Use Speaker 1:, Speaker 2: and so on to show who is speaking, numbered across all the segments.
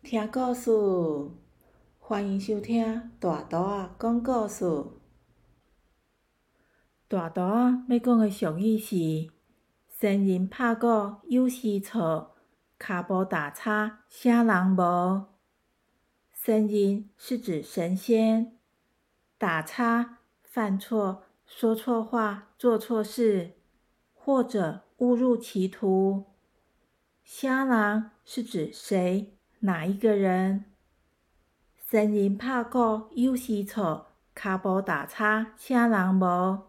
Speaker 1: 听故事，欢迎收听大图仔讲故事。大图仔要讲的俗语是：仙人拍鼓有时错，骹步打叉啥人无？仙人是指神仙，打叉犯错、说错话、做错事，或者误入歧途。虾人是指谁？哪一个人？神人拍鼓有时错，骹步打叉啥人无？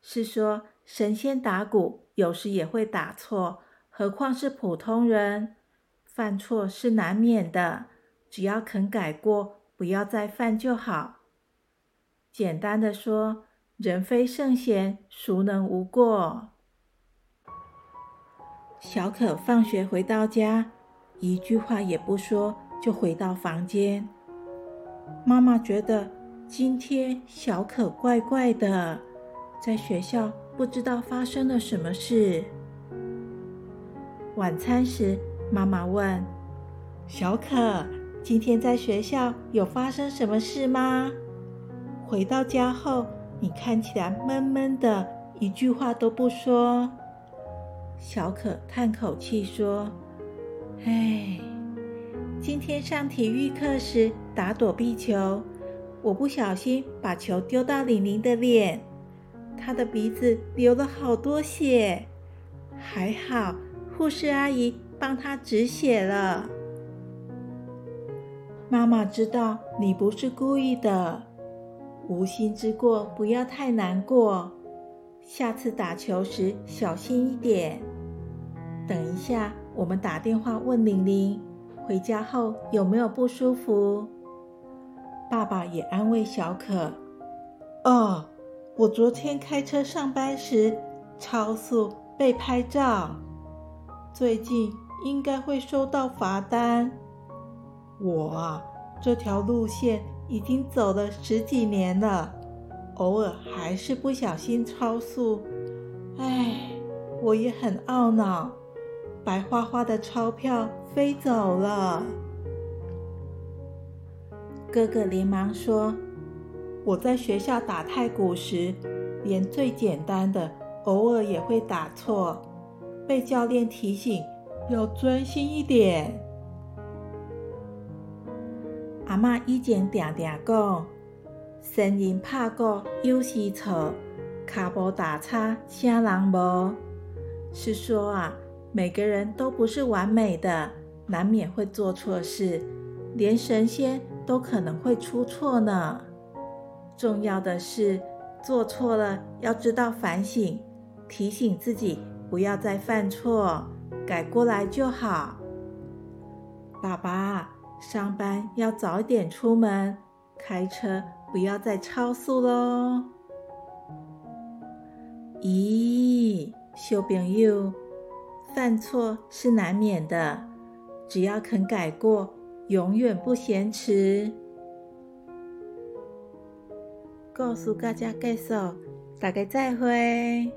Speaker 1: 是说神仙打鼓有时也会打错，何况是普通人？犯错是难免的，只要肯改过，不要再犯就好。简单的说，人非圣贤，孰能无过？小可放学回到家，一句话也不说，就回到房间。妈妈觉得今天小可怪怪的，在学校不知道发生了什么事。晚餐时，妈妈问小可：“今天在学校有发生什么事吗？”回到家后，你看起来闷闷的，一句话都不说。小可叹口气说：“唉，今天上体育课时打躲避球，我不小心把球丢到李玲的脸，她的鼻子流了好多血，还好护士阿姨帮她止血了。妈妈知道你不是故意的，无心之过不要太难过。”下次打球时小心一点。等一下，我们打电话问玲玲，回家后有没有不舒服。爸爸也安慰小可：“哦，我昨天开车上班时超速被拍照，最近应该会收到罚单。我啊，这条路线已经走了十几年了。”偶尔还是不小心超速，唉，我也很懊恼。白花花的钞票飞走了。哥哥连忙说：“我在学校打太鼓时，连最简单的偶尔也会打错，被教练提醒要专心一点。”阿妈以前常常讲。仙人拍鼓有时错，骹步打叉啥人无？是说啊，每个人都不是完美的，难免会做错事，连神仙都可能会出错呢。重要的是，做错了要知道反省，提醒自己不要再犯错，改过来就好。爸爸，上班要早一点出门，开车。不要再超速喽！咦，小朋友，犯错是难免的，只要肯改过，永远不嫌迟。告诉大家，介绍，大家再会。